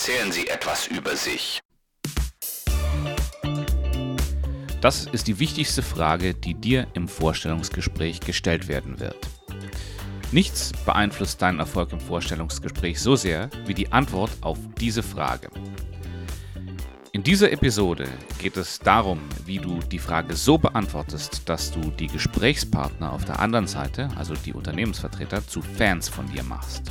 Erzählen Sie etwas über sich. Das ist die wichtigste Frage, die dir im Vorstellungsgespräch gestellt werden wird. Nichts beeinflusst deinen Erfolg im Vorstellungsgespräch so sehr wie die Antwort auf diese Frage. In dieser Episode geht es darum, wie du die Frage so beantwortest, dass du die Gesprächspartner auf der anderen Seite, also die Unternehmensvertreter, zu Fans von dir machst.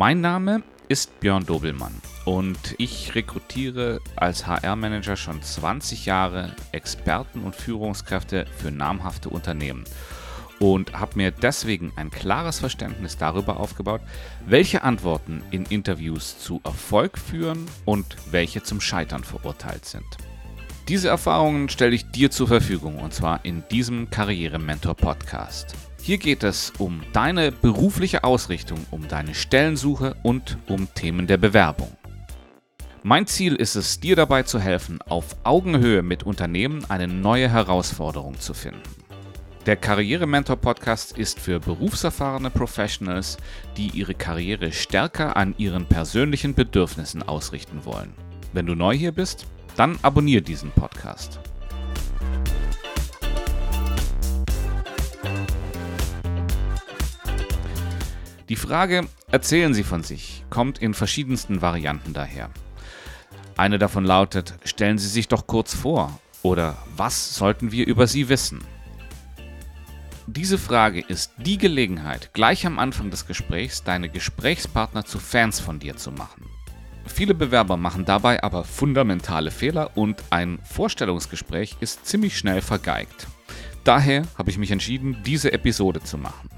Mein Name ist Björn Dobelmann und ich rekrutiere als HR-Manager schon 20 Jahre Experten und Führungskräfte für namhafte Unternehmen und habe mir deswegen ein klares Verständnis darüber aufgebaut, welche Antworten in Interviews zu Erfolg führen und welche zum Scheitern verurteilt sind. Diese Erfahrungen stelle ich dir zur Verfügung und zwar in diesem Karrierementor Podcast. Hier geht es um deine berufliche Ausrichtung, um deine Stellensuche und um Themen der Bewerbung. Mein Ziel ist es, dir dabei zu helfen, auf Augenhöhe mit Unternehmen eine neue Herausforderung zu finden. Der Karrierementor Podcast ist für berufserfahrene Professionals, die ihre Karriere stärker an ihren persönlichen Bedürfnissen ausrichten wollen. Wenn du neu hier bist, dann abonniere diesen Podcast. Die Frage, erzählen Sie von sich, kommt in verschiedensten Varianten daher. Eine davon lautet, stellen Sie sich doch kurz vor oder was sollten wir über Sie wissen? Diese Frage ist die Gelegenheit, gleich am Anfang des Gesprächs deine Gesprächspartner zu Fans von dir zu machen. Viele Bewerber machen dabei aber fundamentale Fehler und ein Vorstellungsgespräch ist ziemlich schnell vergeigt. Daher habe ich mich entschieden, diese Episode zu machen.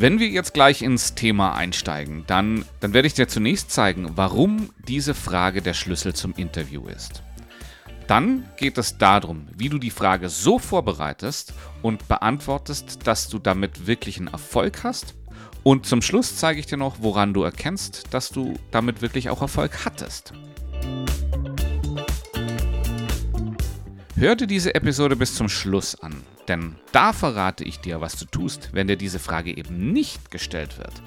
Wenn wir jetzt gleich ins Thema einsteigen, dann, dann werde ich dir zunächst zeigen, warum diese Frage der Schlüssel zum Interview ist. Dann geht es darum, wie du die Frage so vorbereitest und beantwortest, dass du damit wirklichen Erfolg hast. Und zum Schluss zeige ich dir noch, woran du erkennst, dass du damit wirklich auch Erfolg hattest. Hör dir diese Episode bis zum Schluss an, denn da verrate ich dir, was du tust, wenn dir diese Frage eben nicht gestellt wird.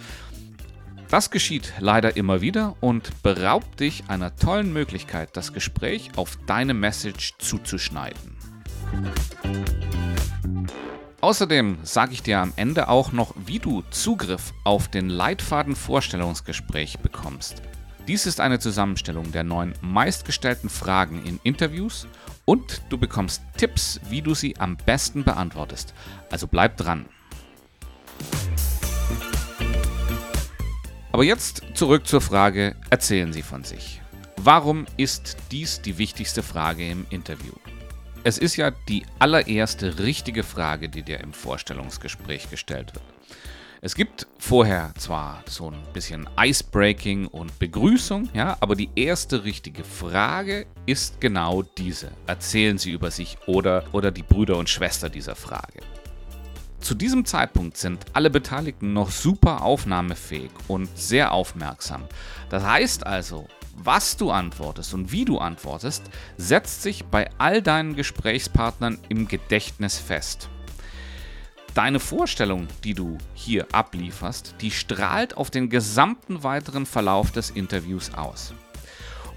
Das geschieht leider immer wieder und beraubt dich einer tollen Möglichkeit, das Gespräch auf deine Message zuzuschneiden. Außerdem sage ich dir am Ende auch noch, wie du Zugriff auf den Leitfaden Vorstellungsgespräch bekommst. Dies ist eine Zusammenstellung der neun meistgestellten Fragen in Interviews und du bekommst Tipps, wie du sie am besten beantwortest. Also bleib dran. Aber jetzt zurück zur Frage, erzählen Sie von sich. Warum ist dies die wichtigste Frage im Interview? Es ist ja die allererste richtige Frage, die dir im Vorstellungsgespräch gestellt wird. Es gibt vorher zwar so ein bisschen Icebreaking und Begrüßung, ja, aber die erste richtige Frage ist genau diese. Erzählen Sie über sich oder, oder die Brüder und Schwester dieser Frage. Zu diesem Zeitpunkt sind alle Beteiligten noch super aufnahmefähig und sehr aufmerksam. Das heißt also, was du antwortest und wie du antwortest, setzt sich bei all deinen Gesprächspartnern im Gedächtnis fest. Deine Vorstellung, die du hier ablieferst, die strahlt auf den gesamten weiteren Verlauf des Interviews aus.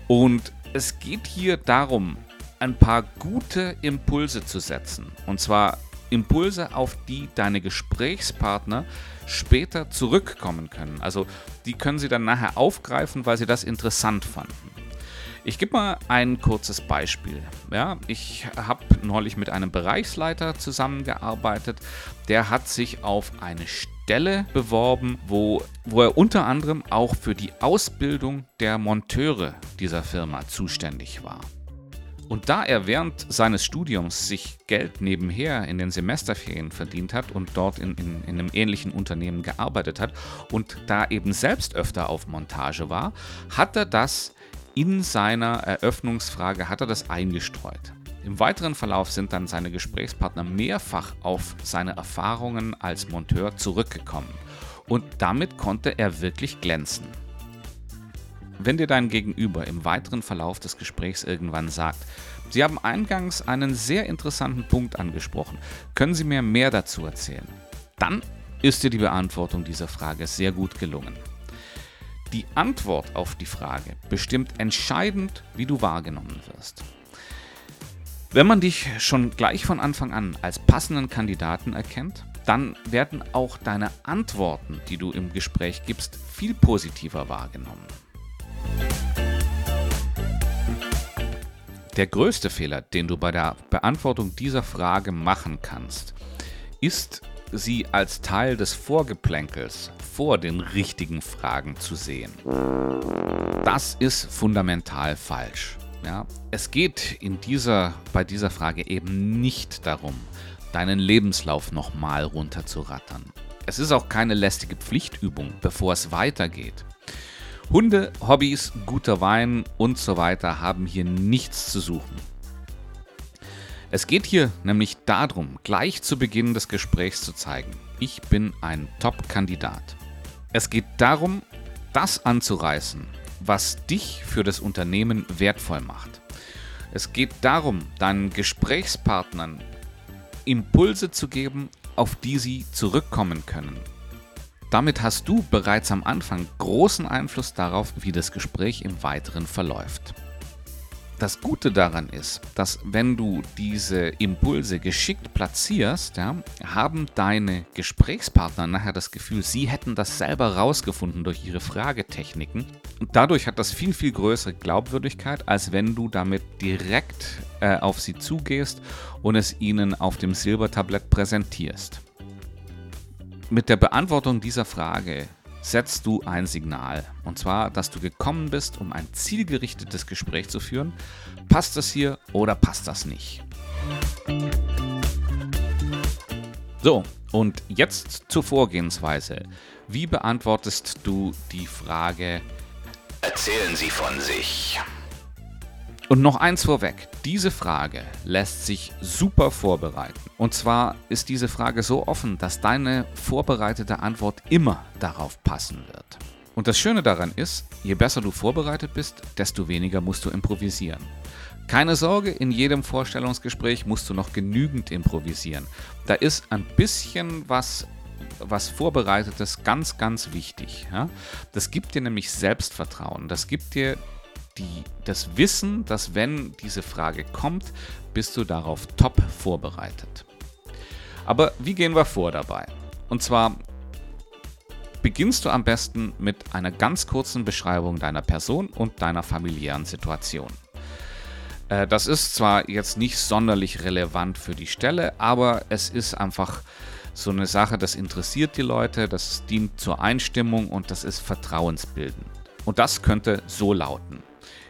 Und es geht hier darum, ein paar gute Impulse zu setzen. Und zwar Impulse, auf die deine Gesprächspartner später zurückkommen können. Also die können sie dann nachher aufgreifen, weil sie das interessant fanden. Ich gebe mal ein kurzes Beispiel. Ja, ich habe neulich mit einem Bereichsleiter zusammengearbeitet, der hat sich auf eine Stelle beworben, wo, wo er unter anderem auch für die Ausbildung der Monteure dieser Firma zuständig war. Und da er während seines Studiums sich Geld nebenher in den Semesterferien verdient hat und dort in, in, in, einem ähnlichen Unternehmen gearbeitet hat und da eben selbst öfter auf Montage war, hat er das in seiner Eröffnungsfrage hat er das eingestreut. Im weiteren Verlauf sind dann seine Gesprächspartner mehrfach auf seine Erfahrungen als Monteur zurückgekommen und damit konnte er wirklich glänzen. Wenn dir dein Gegenüber im weiteren Verlauf des Gesprächs irgendwann sagt, Sie haben eingangs einen sehr interessanten Punkt angesprochen, können Sie mir mehr dazu erzählen? Dann ist dir die Beantwortung dieser Frage sehr gut gelungen. Die Antwort auf die Frage bestimmt entscheidend, wie du wahrgenommen wirst. Wenn man dich schon gleich von Anfang an als passenden Kandidaten erkennt, dann werden auch deine Antworten, die du im Gespräch gibst, viel positiver wahrgenommen. Der größte Fehler, den du bei der Beantwortung dieser Frage machen kannst, ist, sie als Teil des Vorgeplänkels vor den richtigen Fragen zu sehen. Das ist fundamental falsch. Ja, es geht in dieser, bei dieser Frage eben nicht darum, deinen Lebenslauf nochmal runterzurattern. Es ist auch keine lästige Pflichtübung, bevor es weitergeht. Hunde, Hobbys, guter Wein und so weiter haben hier nichts zu suchen. Es geht hier nämlich darum, gleich zu Beginn des Gesprächs zu zeigen, ich bin ein Top-Kandidat. Es geht darum, das anzureißen, was dich für das Unternehmen wertvoll macht. Es geht darum, deinen Gesprächspartnern Impulse zu geben, auf die sie zurückkommen können. Damit hast du bereits am Anfang großen Einfluss darauf, wie das Gespräch im Weiteren verläuft. Das Gute daran ist, dass wenn du diese Impulse geschickt platzierst, ja, haben deine Gesprächspartner nachher das Gefühl, sie hätten das selber rausgefunden durch ihre Fragetechniken. Und dadurch hat das viel, viel größere Glaubwürdigkeit, als wenn du damit direkt äh, auf sie zugehst und es ihnen auf dem Silbertablett präsentierst. Mit der Beantwortung dieser Frage setzt du ein Signal. Und zwar, dass du gekommen bist, um ein zielgerichtetes Gespräch zu führen. Passt das hier oder passt das nicht? So, und jetzt zur Vorgehensweise. Wie beantwortest du die Frage? Erzählen Sie von sich. Und noch eins vorweg, diese Frage lässt sich super vorbereiten. Und zwar ist diese Frage so offen, dass deine vorbereitete Antwort immer darauf passen wird. Und das Schöne daran ist, je besser du vorbereitet bist, desto weniger musst du improvisieren. Keine Sorge, in jedem Vorstellungsgespräch musst du noch genügend improvisieren. Da ist ein bisschen was was Vorbereitetes ganz, ganz wichtig. Ja? Das gibt dir nämlich Selbstvertrauen. Das gibt dir die, das Wissen, dass wenn diese Frage kommt, bist du darauf top vorbereitet. Aber wie gehen wir vor dabei? Und zwar beginnst du am besten mit einer ganz kurzen Beschreibung deiner Person und deiner familiären Situation. Äh, das ist zwar jetzt nicht sonderlich relevant für die Stelle, aber es ist einfach so eine Sache, das interessiert die Leute, das dient zur Einstimmung und das ist vertrauensbildend. Und das könnte so lauten.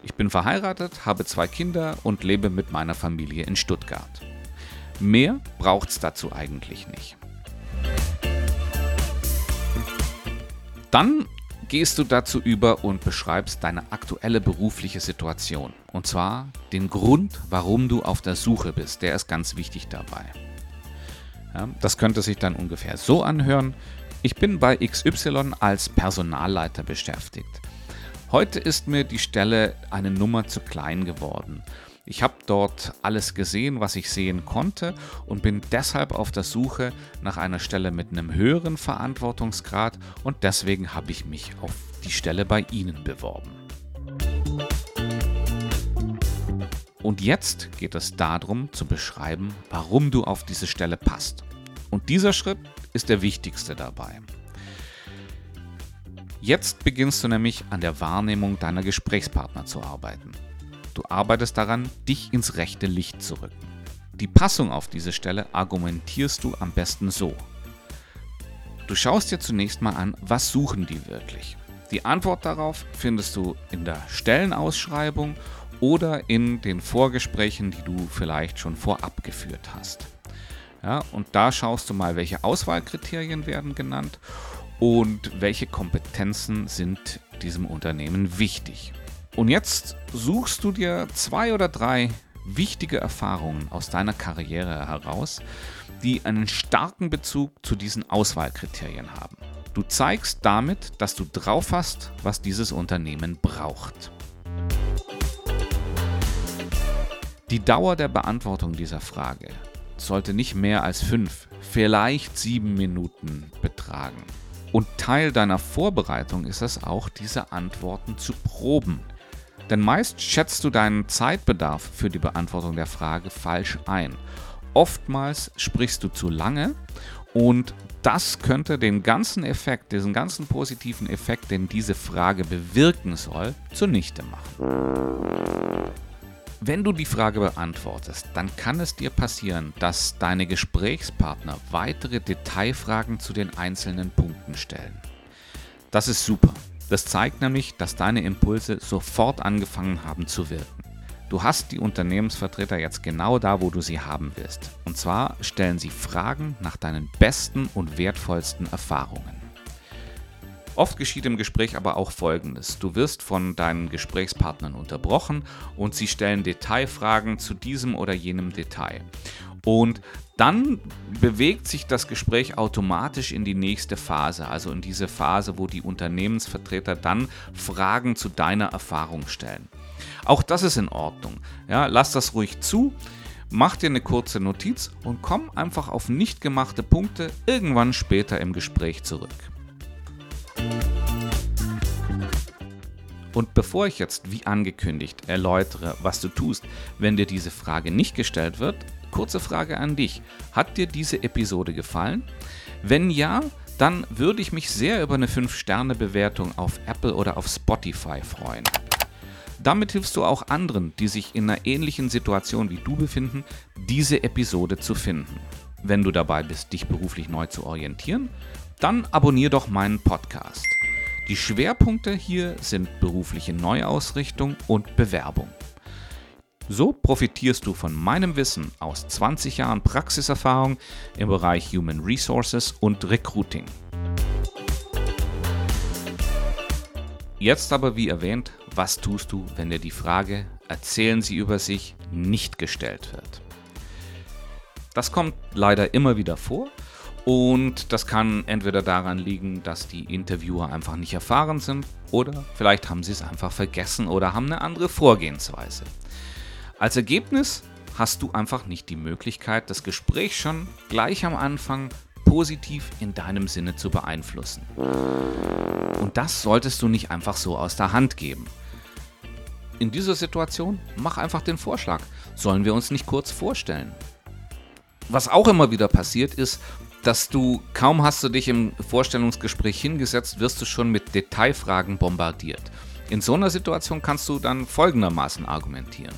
Ich bin verheiratet, habe zwei Kinder und lebe mit meiner Familie in Stuttgart. Mehr braucht es dazu eigentlich nicht. Dann gehst du dazu über und beschreibst deine aktuelle berufliche Situation. Und zwar den Grund, warum du auf der Suche bist. Der ist ganz wichtig dabei. Ja, das könnte sich dann ungefähr so anhören. Ich bin bei XY als Personalleiter beschäftigt. Heute ist mir die Stelle eine Nummer zu klein geworden. Ich habe dort alles gesehen, was ich sehen konnte und bin deshalb auf der Suche nach einer Stelle mit einem höheren Verantwortungsgrad und deswegen habe ich mich auf die Stelle bei Ihnen beworben. Und jetzt geht es darum zu beschreiben, warum du auf diese Stelle passt. Und dieser Schritt ist der wichtigste dabei. Jetzt beginnst du nämlich an der Wahrnehmung deiner Gesprächspartner zu arbeiten. Du arbeitest daran, dich ins rechte Licht zu rücken. Die Passung auf diese Stelle argumentierst du am besten so. Du schaust dir zunächst mal an, was suchen die wirklich. Die Antwort darauf findest du in der Stellenausschreibung oder in den Vorgesprächen, die du vielleicht schon vorab geführt hast. Ja, und da schaust du mal, welche Auswahlkriterien werden genannt und welche Kompetenzen sind diesem Unternehmen wichtig. Und jetzt suchst du dir zwei oder drei wichtige Erfahrungen aus deiner Karriere heraus, die einen starken Bezug zu diesen Auswahlkriterien haben. Du zeigst damit, dass du drauf hast, was dieses Unternehmen braucht. Die Dauer der Beantwortung dieser Frage sollte nicht mehr als fünf, vielleicht sieben Minuten betragen. Und Teil deiner Vorbereitung ist es auch, diese Antworten zu proben. Denn meist schätzt du deinen Zeitbedarf für die Beantwortung der Frage falsch ein. Oftmals sprichst du zu lange und das könnte den ganzen Effekt, diesen ganzen positiven Effekt, den diese Frage bewirken soll, zunichte machen. Wenn du die Frage beantwortest, dann kann es dir passieren, dass deine Gesprächspartner weitere Detailfragen zu den einzelnen Punkten stellen. Das ist super. Das zeigt nämlich, dass deine Impulse sofort angefangen haben zu wirken. Du hast die Unternehmensvertreter jetzt genau da, wo du sie haben willst. Und zwar stellen sie Fragen nach deinen besten und wertvollsten Erfahrungen. Oft geschieht im Gespräch aber auch Folgendes. Du wirst von deinen Gesprächspartnern unterbrochen und sie stellen Detailfragen zu diesem oder jenem Detail. Und dann bewegt sich das Gespräch automatisch in die nächste Phase, also in diese Phase, wo die Unternehmensvertreter dann Fragen zu deiner Erfahrung stellen. Auch das ist in Ordnung. Ja, lass das ruhig zu, mach dir eine kurze Notiz und komm einfach auf nicht gemachte Punkte irgendwann später im Gespräch zurück. Und bevor ich jetzt, wie angekündigt, erläutere, was du tust, wenn dir diese Frage nicht gestellt wird, kurze Frage an dich. Hat dir diese Episode gefallen? Wenn ja, dann würde ich mich sehr über eine 5-Sterne-Bewertung auf Apple oder auf Spotify freuen. Damit hilfst du auch anderen, die sich in einer ähnlichen Situation wie du befinden, diese Episode zu finden. Wenn du dabei bist, dich beruflich neu zu orientieren, dann abonnier doch meinen Podcast. Die Schwerpunkte hier sind berufliche Neuausrichtung und Bewerbung. So profitierst du von meinem Wissen aus 20 Jahren Praxiserfahrung im Bereich Human Resources und Recruiting. Jetzt aber, wie erwähnt, was tust du, wenn dir die Frage, erzählen Sie über sich, nicht gestellt wird? Das kommt leider immer wieder vor und das kann entweder daran liegen, dass die Interviewer einfach nicht erfahren sind oder vielleicht haben sie es einfach vergessen oder haben eine andere Vorgehensweise. Als Ergebnis hast du einfach nicht die Möglichkeit, das Gespräch schon gleich am Anfang positiv in deinem Sinne zu beeinflussen. Und das solltest du nicht einfach so aus der Hand geben in dieser Situation mach einfach den Vorschlag. Sollen wir uns nicht kurz vorstellen? Was auch immer wieder passiert ist, dass du kaum hast du dich im Vorstellungsgespräch hingesetzt, wirst du schon mit Detailfragen bombardiert. In so einer Situation kannst du dann folgendermaßen argumentieren.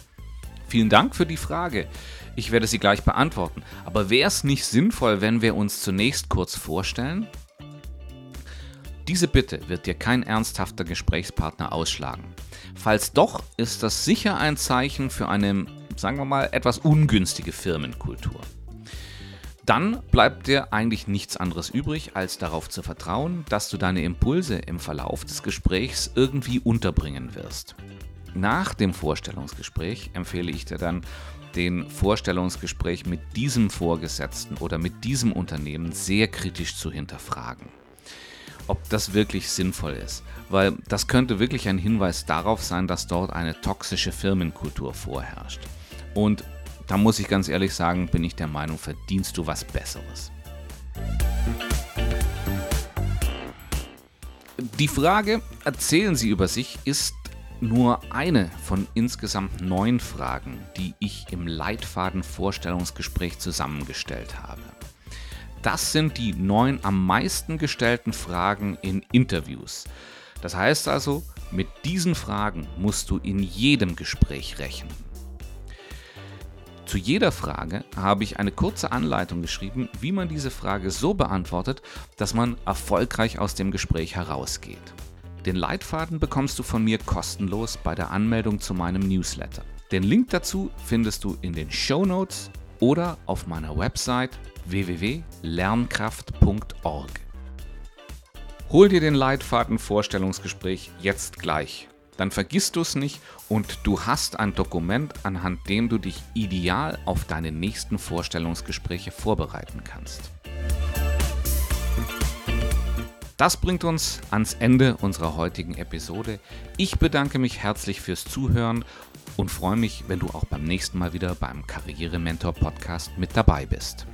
Vielen Dank für die Frage. Ich werde sie gleich beantworten. Aber wäre es nicht sinnvoll, wenn wir uns zunächst kurz vorstellen? Diese Bitte wird dir kein ernsthafter Gesprächspartner ausschlagen. Falls doch, ist das sicher ein Zeichen für eine, sagen wir mal, etwas ungünstige Firmenkultur. Dann bleibt dir eigentlich nichts anderes übrig, als darauf zu vertrauen, dass du deine Impulse im Verlauf des Gesprächs irgendwie unterbringen wirst. Nach dem Vorstellungsgespräch empfehle ich dir dann, den Vorstellungsgespräch mit diesem Vorgesetzten oder mit diesem Unternehmen sehr kritisch zu hinterfragen ob das wirklich sinnvoll ist. Weil das könnte wirklich ein Hinweis darauf sein, dass dort eine toxische Firmenkultur vorherrscht. Und da muss ich ganz ehrlich sagen, bin ich der Meinung, verdienst du was Besseres. Die Frage, erzählen Sie über sich, ist nur eine von insgesamt neun Fragen, die ich im Leitfaden Vorstellungsgespräch zusammengestellt habe. Das sind die neun am meisten gestellten Fragen in Interviews. Das heißt also, mit diesen Fragen musst du in jedem Gespräch rechnen. Zu jeder Frage habe ich eine kurze Anleitung geschrieben, wie man diese Frage so beantwortet, dass man erfolgreich aus dem Gespräch herausgeht. Den Leitfaden bekommst du von mir kostenlos bei der Anmeldung zu meinem Newsletter. Den Link dazu findest du in den Show Notes oder auf meiner Website www.lernkraft.org. Hol dir den Leitfaden Vorstellungsgespräch jetzt gleich. Dann vergisst du es nicht und du hast ein Dokument, anhand dem du dich ideal auf deine nächsten Vorstellungsgespräche vorbereiten kannst. Das bringt uns ans Ende unserer heutigen Episode. Ich bedanke mich herzlich fürs Zuhören und freue mich, wenn du auch beim nächsten Mal wieder beim Karrierementor Podcast mit dabei bist.